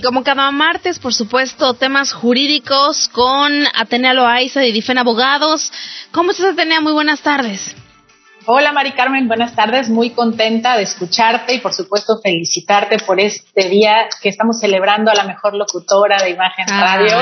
Y como cada martes, por supuesto, temas jurídicos con Atenea Loaiza de Difen Abogados. ¿Cómo estás, Atenea? Muy buenas tardes. Hola Mari Carmen, buenas tardes, muy contenta de escucharte y por supuesto felicitarte por este día que estamos celebrando a la mejor locutora de Imagen Radio.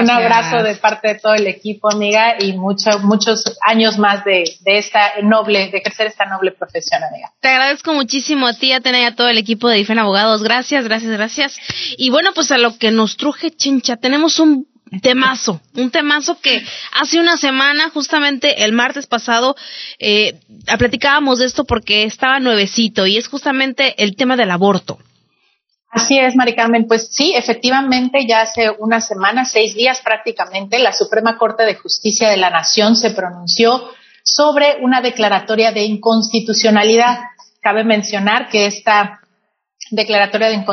Un abrazo de parte de todo el equipo, amiga, y muchos muchos años más de, de, esta noble, de ejercer esta noble profesión, amiga. Te agradezco muchísimo a ti, a tener a todo el equipo de Difen Abogados. Gracias, gracias, gracias. Y bueno, pues a lo que nos truje, chincha, tenemos un temazo, un temazo que hace una semana, justamente el martes pasado, eh, platicábamos de esto porque estaba nuevecito y es justamente el tema del aborto. Así es, Mari Carmen. Pues sí, efectivamente, ya hace una semana, seis días prácticamente, la Suprema Corte de Justicia de la Nación se pronunció sobre una declaratoria de inconstitucionalidad. Cabe mencionar que esta declaratoria de,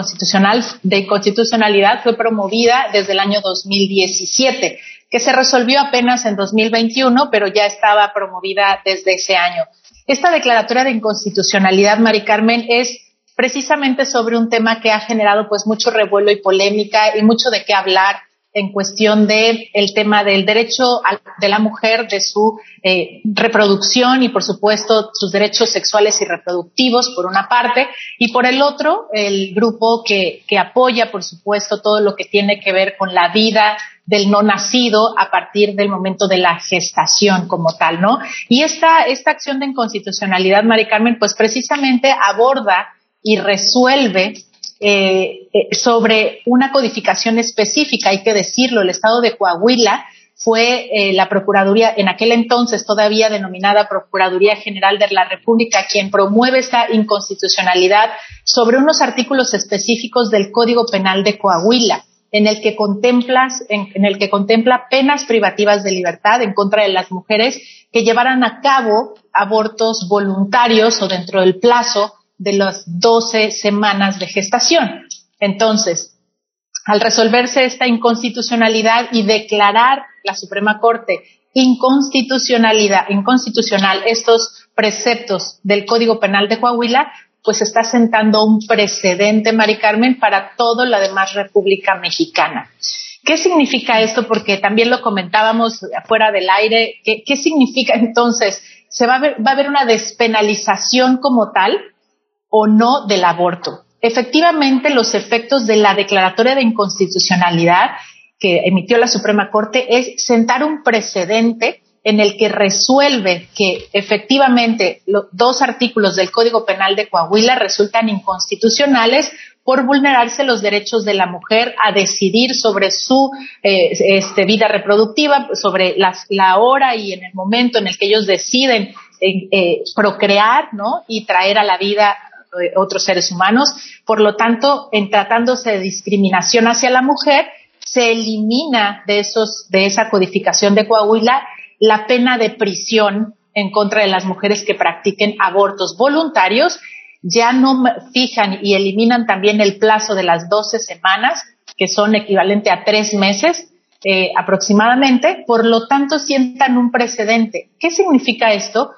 de inconstitucionalidad fue promovida desde el año 2017, que se resolvió apenas en 2021, pero ya estaba promovida desde ese año. Esta declaratoria de inconstitucionalidad, Mari Carmen, es precisamente sobre un tema que ha generado pues mucho revuelo y polémica y mucho de qué hablar en cuestión de el tema del derecho de la mujer, de su eh, reproducción y, por supuesto, sus derechos sexuales y reproductivos, por una parte, y por el otro, el grupo que, que apoya, por supuesto, todo lo que tiene que ver con la vida del no nacido a partir del momento de la gestación como tal, ¿no? Y esta, esta acción de inconstitucionalidad, Mari Carmen, pues precisamente aborda y resuelve eh, eh, sobre una codificación específica, hay que decirlo, el estado de Coahuila fue eh, la Procuraduría, en aquel entonces todavía denominada Procuraduría General de la República, quien promueve esta inconstitucionalidad sobre unos artículos específicos del Código Penal de Coahuila, en el que contemplas, en el que contempla penas privativas de libertad en contra de las mujeres que llevaran a cabo abortos voluntarios o dentro del plazo de las 12 semanas de gestación. Entonces, al resolverse esta inconstitucionalidad y declarar la Suprema Corte inconstitucionalidad, inconstitucional estos preceptos del Código Penal de Coahuila, pues está sentando un precedente, Mari Carmen, para toda la demás República Mexicana. ¿Qué significa esto? Porque también lo comentábamos afuera del aire. ¿Qué, qué significa entonces? ¿Se va a, ver, va a haber una despenalización como tal? O no del aborto. Efectivamente, los efectos de la declaratoria de inconstitucionalidad que emitió la Suprema Corte es sentar un precedente en el que resuelve que efectivamente los dos artículos del Código Penal de Coahuila resultan inconstitucionales por vulnerarse los derechos de la mujer a decidir sobre su eh, este, vida reproductiva, sobre la hora y en el momento en el que ellos deciden eh, procrear, ¿no? Y traer a la vida otros seres humanos. Por lo tanto, en tratándose de discriminación hacia la mujer, se elimina de esos, de esa codificación de Coahuila la pena de prisión en contra de las mujeres que practiquen abortos voluntarios. Ya no fijan y eliminan también el plazo de las 12 semanas, que son equivalente a tres meses eh, aproximadamente. Por lo tanto, sientan un precedente. ¿Qué significa esto?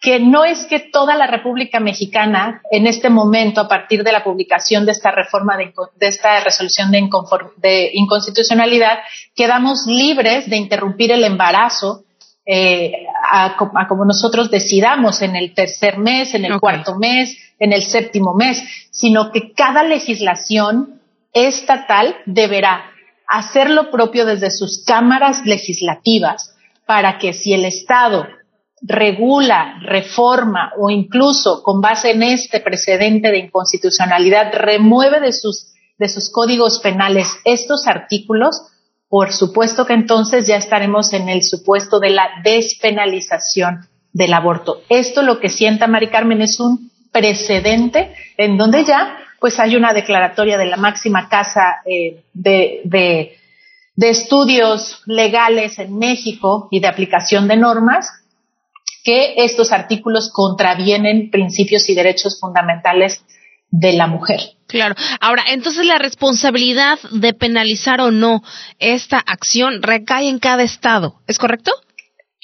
Que no es que toda la República Mexicana, en este momento, a partir de la publicación de esta reforma, de, esta resolución de, de, inconstitucionalidad, quedamos libres de interrumpir el embarazo eh, a, como nosotros decidamos en el tercer mes, en el cuarto mes, en el séptimo mes, sino que cada legislación estatal deberá hacer lo propio desde sus cámaras legislativas para que si el Estado regula, reforma o incluso con base en este precedente de inconstitucionalidad remueve de sus, de sus códigos penales estos artículos, por supuesto que entonces ya estaremos en el supuesto de la despenalización del aborto. Esto lo que sienta Mari Carmen es un precedente en donde ya pues hay una declaratoria de la máxima casa eh, de, de, de estudios legales en México y de aplicación de normas que estos artículos contravienen principios y derechos fundamentales de la mujer. Claro. Ahora, entonces la responsabilidad de penalizar o no esta acción recae en cada estado, ¿es correcto?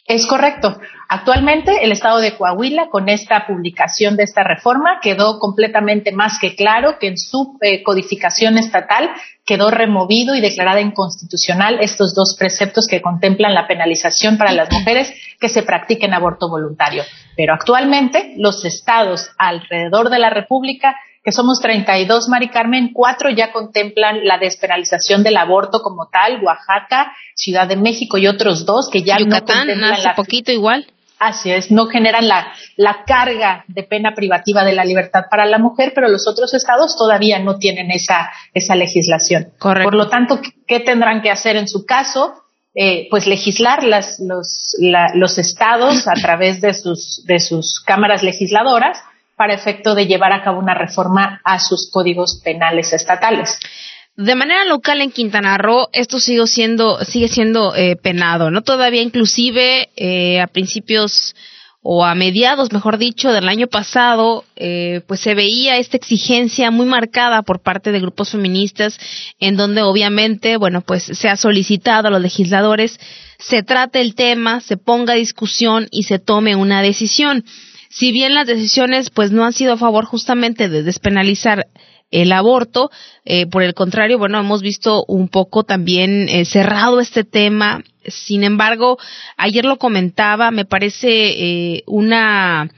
Es correcto. Actualmente el estado de Coahuila, con esta publicación de esta reforma, quedó completamente más que claro que en su eh, codificación estatal quedó removido y declarada inconstitucional estos dos preceptos que contemplan la penalización para las mujeres que se practiquen aborto voluntario. Pero actualmente los estados alrededor de la República que somos 32, Mari Carmen, cuatro ya contemplan la despenalización del aborto como tal, Oaxaca, Ciudad de México y otros dos que ya no contemplan hace poquito igual. Así es, no generan la, la carga de pena privativa de la libertad para la mujer, pero los otros estados todavía no tienen esa, esa legislación. Correcto. Por lo tanto, ¿qué tendrán que hacer en su caso? Eh, pues legislar las, los, la, los estados a través de sus, de sus cámaras legisladoras para efecto de llevar a cabo una reforma a sus códigos penales estatales. De manera local en Quintana Roo, esto sigue siendo, sigue siendo eh, penado, ¿no? Todavía inclusive eh, a principios o a mediados, mejor dicho, del año pasado, eh, pues se veía esta exigencia muy marcada por parte de grupos feministas, en donde obviamente, bueno, pues se ha solicitado a los legisladores se trate el tema, se ponga discusión y se tome una decisión si bien las decisiones pues no han sido a favor justamente de despenalizar el aborto, eh, por el contrario, bueno, hemos visto un poco también eh, cerrado este tema. Sin embargo, ayer lo comentaba, me parece eh, una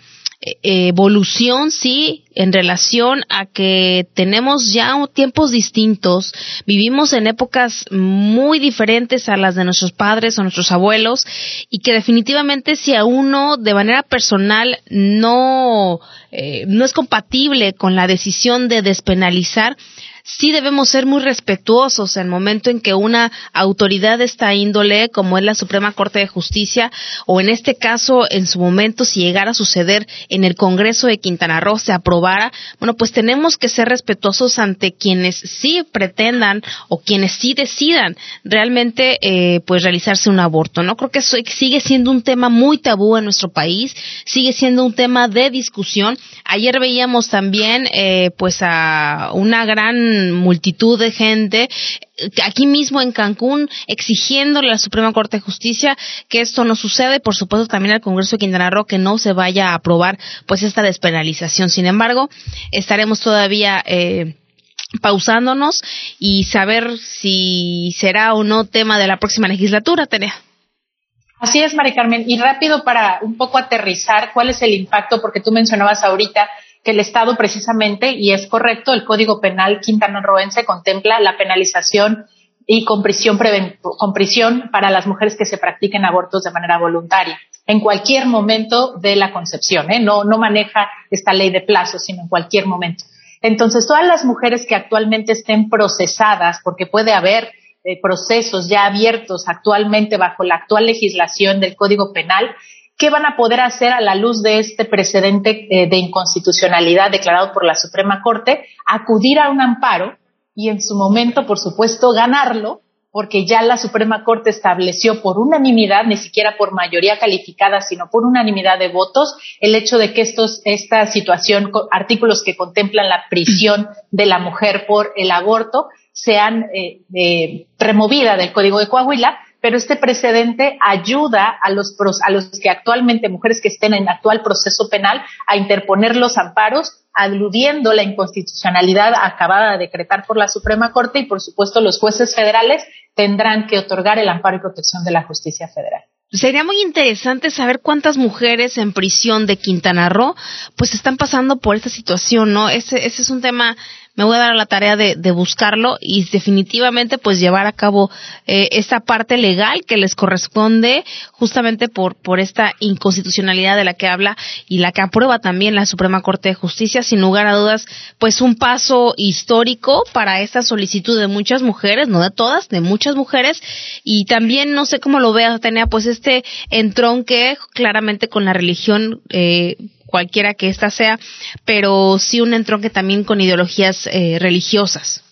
evolución, sí, en relación a que tenemos ya tiempos distintos, vivimos en épocas muy diferentes a las de nuestros padres o nuestros abuelos y que definitivamente si a uno de manera personal no, eh, no es compatible con la decisión de despenalizar, sí debemos ser muy respetuosos en el momento en que una autoridad de esta índole, como es la Suprema Corte de Justicia, o en este caso, en su momento, si llegara a suceder en el Congreso de Quintana Roo, se aprobara, bueno, pues tenemos que ser respetuosos ante quienes sí pretendan o quienes sí decidan realmente, eh, pues realizarse un aborto, ¿no? Creo que eso sigue siendo un tema muy tabú en nuestro país, sigue siendo un tema de discusión. Ayer veíamos también, eh, pues a una gran multitud de gente aquí mismo en Cancún exigiéndole a la Suprema Corte de Justicia que esto no sucede, por supuesto también al Congreso de Quintana Roo que no se vaya a aprobar pues esta despenalización. Sin embargo, estaremos todavía eh, pausándonos y saber si será o no tema de la próxima legislatura, Tenea. Así es, Mari Carmen. Y rápido para un poco aterrizar cuál es el impacto, porque tú mencionabas ahorita que el Estado precisamente, y es correcto, el Código Penal quintanarroense contempla la penalización y con prisión, con prisión para las mujeres que se practiquen abortos de manera voluntaria en cualquier momento de la concepción, ¿eh? no, no maneja esta ley de plazos, sino en cualquier momento. Entonces, todas las mujeres que actualmente estén procesadas, porque puede haber eh, procesos ya abiertos actualmente bajo la actual legislación del Código Penal, ¿Qué van a poder hacer a la luz de este precedente eh, de inconstitucionalidad declarado por la Suprema Corte? Acudir a un amparo y en su momento, por supuesto, ganarlo, porque ya la Suprema Corte estableció por unanimidad, ni siquiera por mayoría calificada, sino por unanimidad de votos, el hecho de que estos, esta situación, artículos que contemplan la prisión de la mujer por el aborto, sean eh, eh, removida del Código de Coahuila pero este precedente ayuda a los, a los que actualmente, mujeres que estén en actual proceso penal, a interponer los amparos, aludiendo la inconstitucionalidad acabada de decretar por la Suprema Corte y, por supuesto, los jueces federales tendrán que otorgar el amparo y protección de la justicia federal. Sería muy interesante saber cuántas mujeres en prisión de Quintana Roo pues están pasando por esta situación, ¿no? Ese, ese es un tema me voy a dar la tarea de, de buscarlo y definitivamente pues llevar a cabo eh, esta parte legal que les corresponde justamente por, por esta inconstitucionalidad de la que habla y la que aprueba también la Suprema Corte de Justicia, sin lugar a dudas, pues un paso histórico para esta solicitud de muchas mujeres, no de todas, de muchas mujeres, y también no sé cómo lo veas, tenía pues este entronque claramente con la religión eh, cualquiera que ésta sea, pero sí un entronque también con ideologías eh, religiosas.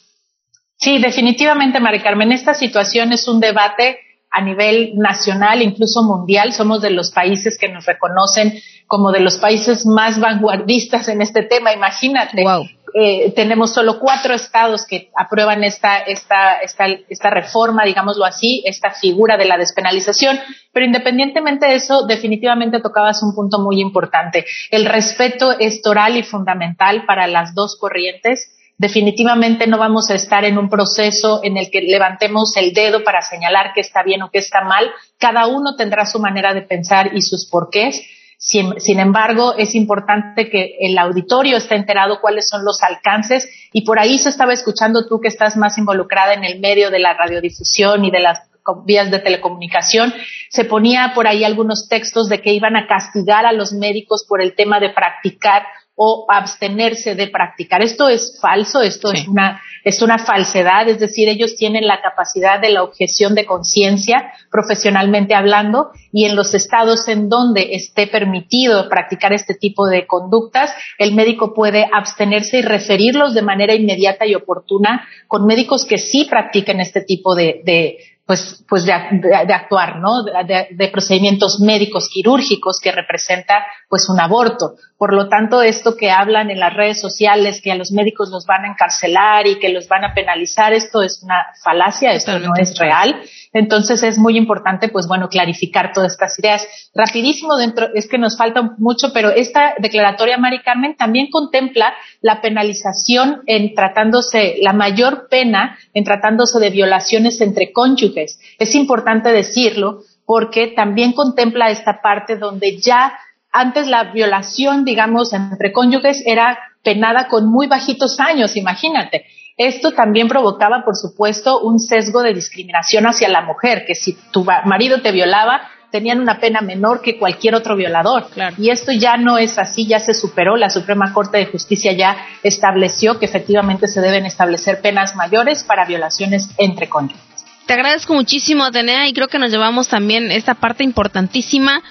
Sí, definitivamente, Mari Carmen, esta situación es un debate a nivel nacional, incluso mundial. Somos de los países que nos reconocen como de los países más vanguardistas en este tema. Imagínate, wow. eh, tenemos solo cuatro estados que aprueban esta, esta, esta, esta reforma, digámoslo así, esta figura de la despenalización. Pero independientemente de eso, definitivamente tocabas un punto muy importante. El respeto es toral y fundamental para las dos corrientes definitivamente no vamos a estar en un proceso en el que levantemos el dedo para señalar que está bien o que está mal. Cada uno tendrá su manera de pensar y sus porqués. Sin, sin, embargo, es importante que el auditorio esté enterado cuáles son los alcances y por ahí se estaba escuchando tú que estás más involucrada en el medio de la radiodifusión y de las vías de telecomunicación, se ponía por ahí algunos textos de que iban a castigar a los médicos por el tema de practicar o abstenerse de practicar. Esto es falso, esto sí. es una es una falsedad, es decir, ellos tienen la capacidad de la objeción de conciencia profesionalmente hablando y en los estados en donde esté permitido practicar este tipo de conductas, el médico puede abstenerse y referirlos de manera inmediata y oportuna con médicos que sí practiquen este tipo de, de pues, pues de, de, de actuar, ¿no? De, de, procedimientos médicos quirúrgicos que representa pues un aborto. Por lo tanto, esto que hablan en las redes sociales, que a los médicos los van a encarcelar y que los van a penalizar, esto es una falacia, esto no es real. Entonces es muy importante, pues bueno, clarificar todas estas ideas. Rapidísimo dentro, es que nos falta mucho, pero esta declaratoria, Mari Carmen, también contempla la penalización en tratándose, la mayor pena en tratándose de violaciones entre cónyuges. Es importante decirlo porque también contempla esta parte donde ya antes la violación, digamos, entre cónyuges era penada con muy bajitos años, imagínate. Esto también provocaba, por supuesto, un sesgo de discriminación hacia la mujer, que si tu marido te violaba, tenían una pena menor que cualquier otro violador. Claro. Y esto ya no es así, ya se superó. La Suprema Corte de Justicia ya estableció que efectivamente se deben establecer penas mayores para violaciones entre cónyuges. Te agradezco muchísimo, Atenea, y creo que nos llevamos también esta parte importantísima.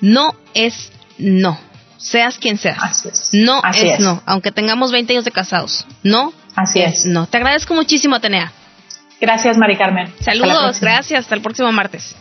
No es no. Seas quien seas. Así es. No Así es, es. no. Aunque tengamos 20 años de casados. No Así es. no. Te agradezco muchísimo, Atenea. Gracias, Mari Carmen. Saludos, gracias. Hasta el próximo martes.